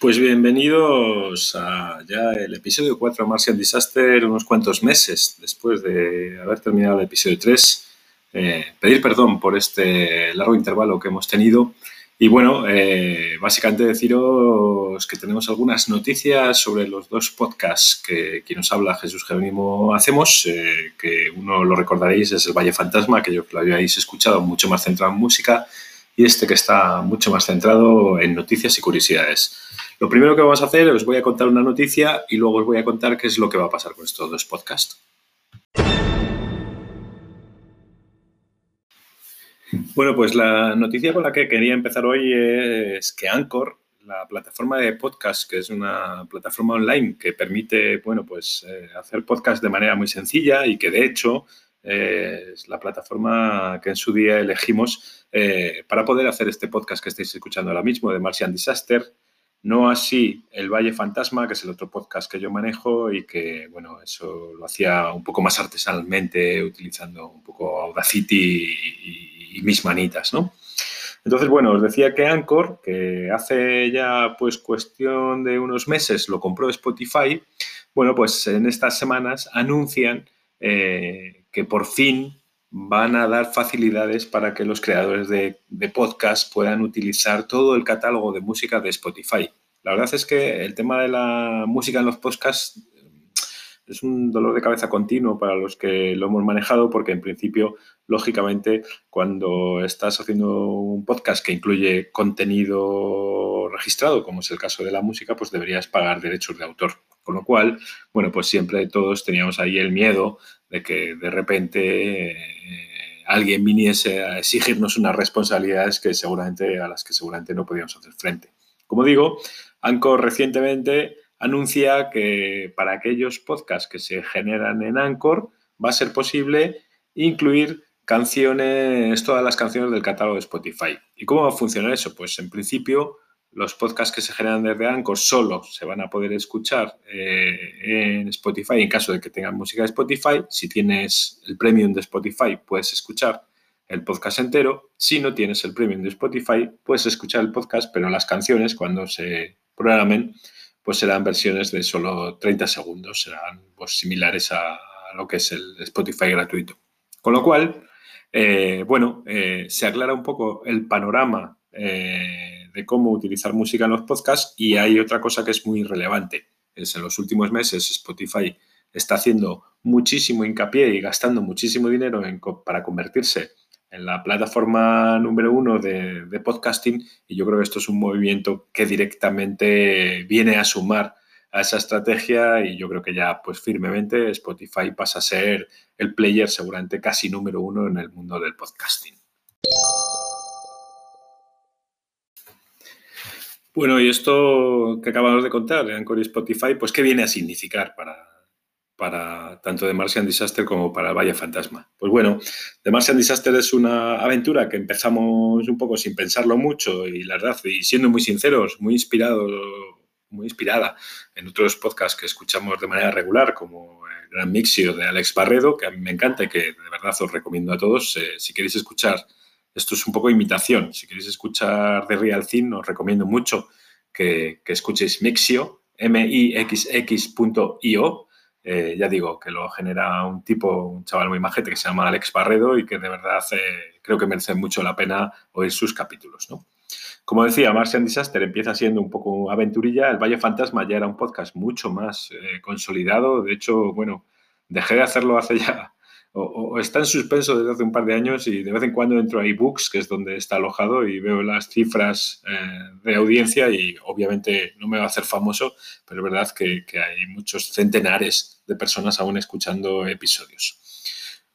Pues bienvenidos a ya el episodio 4 de Martian Disaster, unos cuantos meses después de haber terminado el episodio 3. Eh, pedir perdón por este largo intervalo que hemos tenido. Y bueno, eh, básicamente deciros que tenemos algunas noticias sobre los dos podcasts que quien nos habla, Jesús Jerónimo, hacemos, eh, que uno lo recordaréis es El Valle Fantasma, que yo lo habíais escuchado mucho más centrado en música, y este que está mucho más centrado en noticias y curiosidades. Lo primero que vamos a hacer, os voy a contar una noticia y luego os voy a contar qué es lo que va a pasar con estos dos podcasts. Bueno, pues la noticia con la que quería empezar hoy es que Anchor, la plataforma de podcast, que es una plataforma online que permite, bueno, pues eh, hacer podcast de manera muy sencilla y que de hecho eh, es la plataforma que en su día elegimos eh, para poder hacer este podcast que estáis escuchando ahora mismo de Martian Disaster. No así El Valle Fantasma, que es el otro podcast que yo manejo y que, bueno, eso lo hacía un poco más artesanalmente, utilizando un poco Audacity y, mis manitas, ¿no? Entonces, bueno, os decía que Anchor, que hace ya pues cuestión de unos meses lo compró Spotify, bueno, pues en estas semanas anuncian eh, que por fin van a dar facilidades para que los creadores de, podcast puedan utilizar todo el catálogo de música de Spotify. La verdad es que el tema de la música en los podcasts es un dolor de cabeza continuo para los que lo hemos manejado porque en principio, lógicamente, cuando estás haciendo un podcast que incluye contenido registrado, como es el caso de la música, pues deberías pagar derechos de autor. Con lo cual, bueno, pues siempre todos teníamos ahí el miedo de que de repente eh, alguien viniese a exigirnos unas responsabilidades que seguramente a las que seguramente no podíamos hacer frente. Como digo, Anchor recientemente anuncia que para aquellos podcasts que se generan en Anchor va a ser posible incluir canciones, todas las canciones del catálogo de Spotify. ¿Y cómo va a funcionar eso? Pues en principio los podcasts que se generan desde Anchor solo se van a poder escuchar eh, en Spotify en caso de que tengan música de Spotify. Si tienes el premium de Spotify, puedes escuchar el podcast entero. Si no tienes el premium de Spotify, puedes escuchar el podcast, pero las canciones, cuando se programen, pues serán versiones de solo 30 segundos, serán pues, similares a, lo que es el Spotify gratuito. Con lo cual, eh, bueno, eh, se aclara un poco el panorama de cómo utilizar música en los podcasts y hay otra cosa que es muy relevante. Es en los últimos meses Spotify está haciendo muchísimo hincapié y gastando muchísimo dinero para convertirse en la plataforma número uno de, de, podcasting y yo creo que esto es un movimiento que directamente viene a sumar a esa estrategia y yo creo que ya pues firmemente Spotify pasa a ser el player seguramente casi número uno en el mundo del podcasting. Bueno, y esto que acabamos de contar de Anchor y Spotify, pues ¿qué viene a significar para, para tanto The Martian Disaster como para Valle Fantasma? Pues bueno, The Martian Disaster es una aventura que empezamos un poco sin pensarlo mucho y la verdad, y siendo muy sinceros, muy inspirado, muy inspirada en otros podcasts que escuchamos de manera regular, como el Gran Mixio de Alex Barredo, que a mí me encanta y que de verdad os recomiendo a todos. Eh, si queréis escuchar esto es un poco imitación. Si queréis escuchar de Real Thing, os recomiendo mucho que, escuchéis Mixio, mixx.io. Eh, ya digo, que lo genera un tipo, un chaval muy majete que se llama Alex Barredo y que de verdad eh, creo que merece mucho la pena oír sus capítulos. Como decía, Martian Disaster empieza siendo un poco aventurilla. El Valle Fantasma ya era un podcast mucho más eh, consolidado. De hecho, bueno, dejé de hacerlo hace ya o, está en suspenso desde hace un par de años y de vez en cuando entro a ebooks, que es donde está alojado, y veo las cifras eh, de audiencia y obviamente no me va a hacer famoso, pero es verdad que, hay muchos centenares de personas aún escuchando episodios.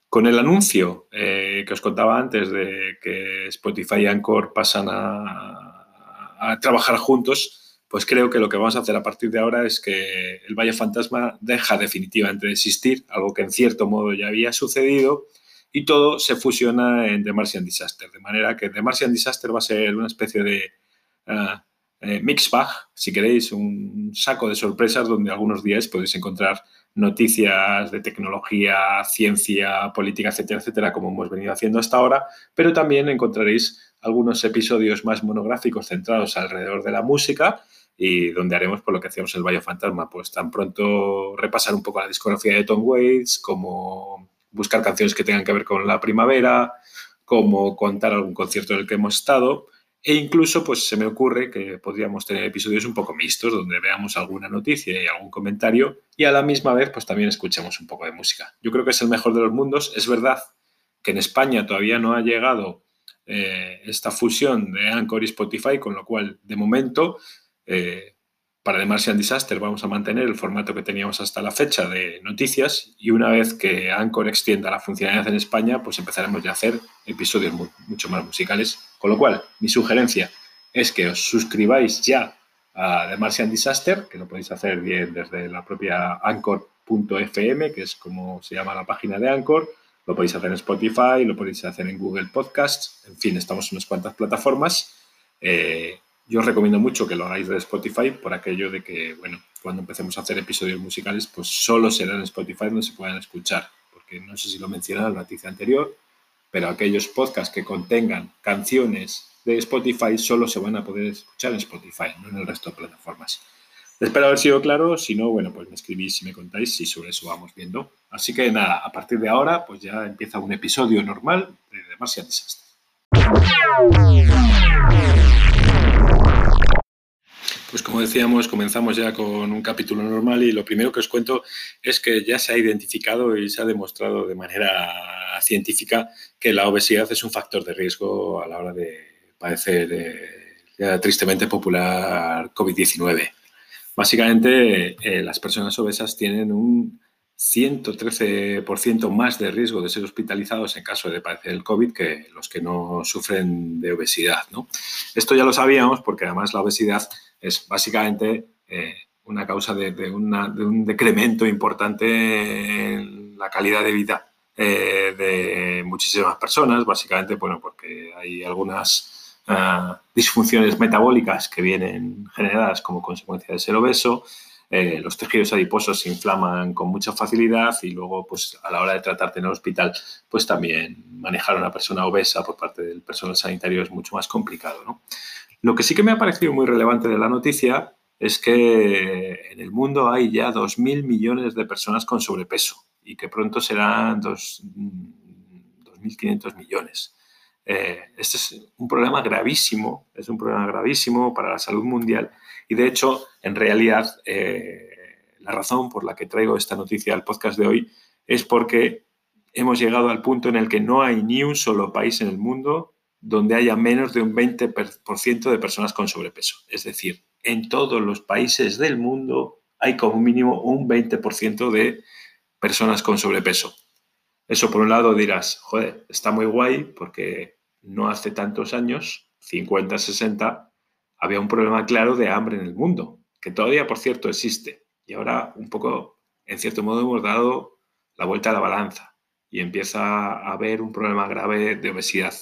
Con el anuncio eh, que os contaba antes de que Spotify y Anchor pasan a trabajar juntos, pues creo que lo que vamos a hacer a partir de ahora es que el Valle Fantasma deja definitivamente de existir, algo que en cierto modo ya había sucedido, y todo se fusiona en The Martian Disaster, de manera que The Martian Disaster va a ser una especie de uh, mix bag, si queréis, un saco de sorpresas donde algunos días podéis encontrar noticias de tecnología, ciencia, política, etcétera, etcétera, como hemos venido haciendo hasta ahora, pero también encontraréis algunos episodios más monográficos centrados alrededor de la música y donde haremos por lo que hacíamos el Valle Fantasma, pues tan pronto repasar un poco la discografía de Tom Waits, como buscar canciones que tengan que ver con la primavera, como contar algún concierto en el que hemos estado e incluso pues se me ocurre que podríamos tener episodios un poco mixtos donde veamos alguna noticia y algún comentario y a la misma vez pues también escuchemos un poco de música. Yo creo que es el mejor de los mundos. Es verdad que en España todavía no ha llegado eh, esta fusión de Anchor y Spotify, con lo cual de momento eh, para The Martian Disaster vamos a mantener el formato que teníamos hasta la fecha de noticias y una vez que Anchor extienda la funcionalidad en España, pues empezaremos ya a hacer episodios mucho más musicales. Con lo cual, mi sugerencia es que os suscribáis ya a The Martian Disaster, que lo podéis hacer bien desde la propia anchor.fm, que es como se llama la página de Anchor. Lo podéis hacer en Spotify, lo podéis hacer en Google Podcasts, en fin, estamos en unas cuantas plataformas. Eh, yo os recomiendo mucho que lo hagáis de Spotify por aquello de que, bueno, cuando empecemos a hacer episodios musicales, pues solo será en Spotify donde se puedan escuchar. Porque no sé si lo mencioné en la noticia anterior, pero aquellos podcasts que contengan canciones de Spotify solo se van a poder escuchar en Spotify, no en el resto de plataformas. Espero haber sido claro, si no, bueno, pues me escribís y me contáis si sobre eso vamos viendo. Así que nada, a partir de ahora, pues ya empieza un episodio normal de Demasiado Desastre. Pues como decíamos, comenzamos ya con un capítulo normal y lo primero que os cuento es que ya se ha identificado y se ha demostrado de manera científica que la obesidad es un factor de riesgo a la hora de padecer eh, tristemente popular COVID-19. Básicamente, eh, las personas obesas tienen un 113% más de riesgo de ser hospitalizados en caso de padecer el COVID que los que no sufren de obesidad. ¿no? Esto ya lo sabíamos porque además la obesidad es básicamente eh, una causa de, un decremento importante en la calidad de vida eh, de muchísimas personas, básicamente bueno, porque hay algunas disfunciones metabólicas que vienen generadas como consecuencia de ser obeso, eh, los tejidos adiposos se inflaman con mucha facilidad y luego, pues, a la hora de tratarte en el hospital, pues también manejar a una persona obesa por parte del personal sanitario es mucho más complicado. Lo que sí que me ha parecido muy relevante de la noticia es que en el mundo hay ya 2.000 millones de personas con sobrepeso y que pronto serán 2.500 millones. Eh, este es un problema gravísimo, es un problema gravísimo para la salud mundial y de hecho, en realidad, eh, la razón por la que traigo esta noticia al podcast de hoy es porque hemos llegado al punto en el que no hay ni un solo país en el mundo donde haya menos de un 20% de personas con sobrepeso. Es decir, en todos los países del mundo hay como mínimo un 20% de personas con sobrepeso. Eso por un lado dirás, joder, está muy guay porque no hace tantos años, 50, 60, había un problema claro de hambre en el mundo, que todavía, por cierto, existe. Y ahora un poco, en cierto modo, hemos dado la vuelta a la balanza y empieza a haber un problema grave de obesidad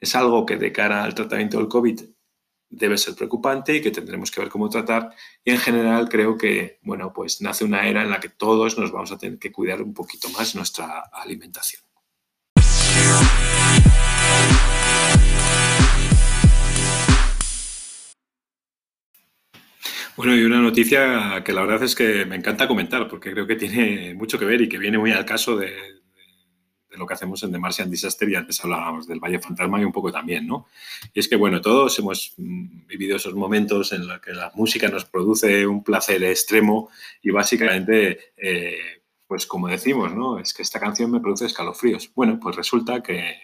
es algo que de cara al tratamiento del COVID debe ser preocupante y que tendremos que ver cómo tratar. Y en general creo que, bueno, pues nace una era en la que todos nos vamos a tener que cuidar un poquito más nuestra alimentación. Bueno, y una noticia que la verdad es que me encanta comentar porque creo que tiene mucho que ver y que viene muy al caso de, lo que hacemos en The Martian Disaster y antes hablábamos del Valle Fantasma y un poco también, ¿no? Y es que, bueno, todos hemos mm, vivido esos momentos en los que la música nos produce un placer extremo y básicamente, eh, pues como decimos, ¿no? Es que esta canción me produce escalofríos. Bueno, pues resulta que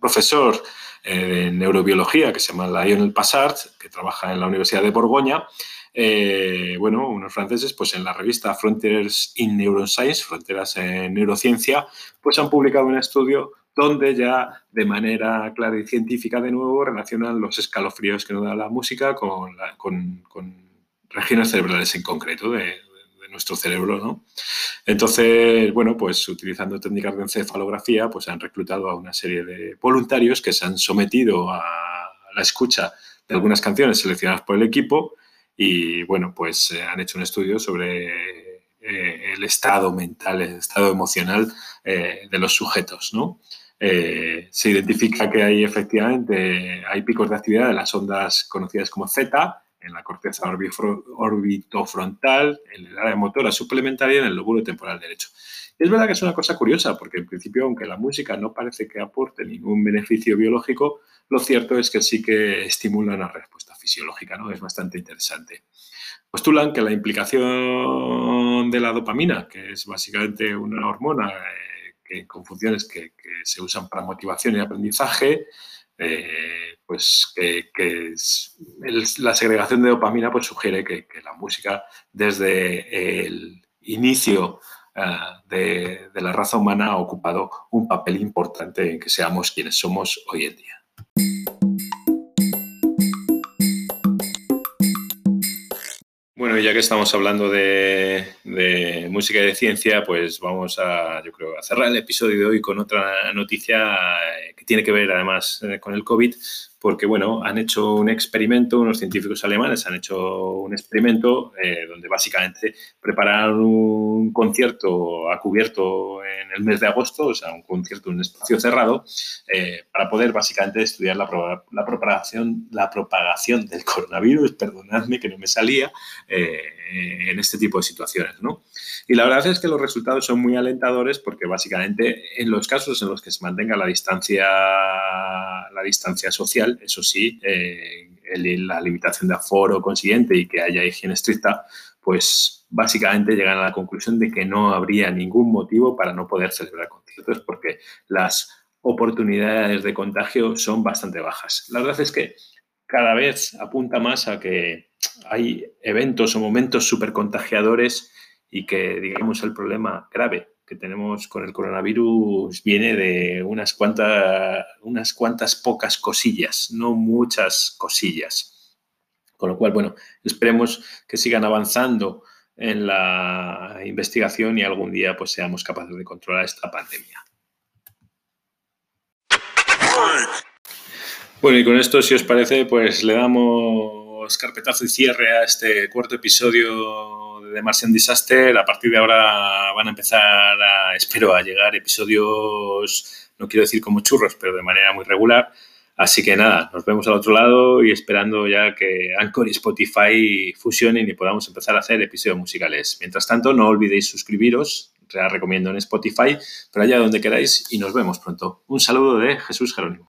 profesor eh, de neurobiología que se llama Lionel Passard, que trabaja en la Universidad de Borgoña, eh, bueno, unos franceses, pues en la revista Frontiers in Neuroscience, Fronteras en Neurociencia, pues han publicado un estudio donde ya de manera clara y científica de nuevo relacionan los escalofríos que nos da la música con, regiones cerebrales en concreto de, nuestro cerebro, ¿no? Entonces, bueno, pues utilizando técnicas de encefalografía, pues han reclutado a una serie de voluntarios que se han sometido a la escucha de algunas canciones seleccionadas por el equipo y bueno, pues eh, han hecho un estudio sobre eh, el estado mental, el estado emocional eh, de los sujetos, se identifica que hay efectivamente hay picos de actividad de las ondas conocidas como Z en la corteza orbitofrontal, en el área motora suplementaria y en el lóbulo temporal derecho. es verdad que es una cosa curiosa, porque en principio, aunque la música no parece que aporte ningún beneficio biológico, lo cierto es que sí que estimula una respuesta fisiológica, ¿no? Es bastante interesante. Postulan que la implicación de la dopamina, que es básicamente una hormona eh, que, con funciones que, se usan para motivación y aprendizaje, eh, pues que, la segregación de dopamina pues sugiere que, la música desde el inicio eh, de, de la raza humana ha ocupado un papel importante en que seamos quienes somos hoy en día. Bueno, ya que estamos hablando de, música y de ciencia, pues vamos a, yo creo, a cerrar el episodio de hoy con otra noticia eh, tiene que ver además eh, con el COVID, porque, bueno, han hecho un experimento, unos científicos alemanes han hecho un experimento eh, donde básicamente prepararon un concierto a cubierto en el mes de agosto, o sea, un concierto en un espacio cerrado, eh, para poder básicamente estudiar la, propagación, la propagación del coronavirus, perdonadme que no me salía, eh, en este tipo de situaciones, ¿no? Y la verdad es que los resultados son muy alentadores porque básicamente en los casos en los que se mantenga la distancia, la distancia social, eso sí, eh, la limitación de aforo consiguiente y que haya higiene estricta, pues básicamente llegan a la conclusión de que no habría ningún motivo para no poder celebrar conciertos porque las oportunidades de contagio son bastante bajas. La verdad es que cada vez apunta más a que hay eventos o momentos súper contagiadores y que, digamos, el problema grave que tenemos con el coronavirus viene de unas cuantas, unas cuantas pocas cosillas, no muchas cosillas. Con lo cual, bueno, esperemos que sigan avanzando en la investigación y algún día pues seamos capaces de controlar esta pandemia. Bueno, y con esto, si os parece, pues le damos carpetazo y cierre a este cuarto episodio de Martian Disaster. A partir de ahora van a empezar, a, espero, a llegar episodios, no quiero decir como churros, pero de manera muy regular. Así que nada, nos vemos al otro lado y esperando ya que Anchor y Spotify fusionen y podamos empezar a hacer episodios musicales. Mientras tanto, no olvidéis suscribiros, os recomiendo en Spotify, pero allá donde queráis y nos vemos pronto. Un saludo de Jesús Jerónimo.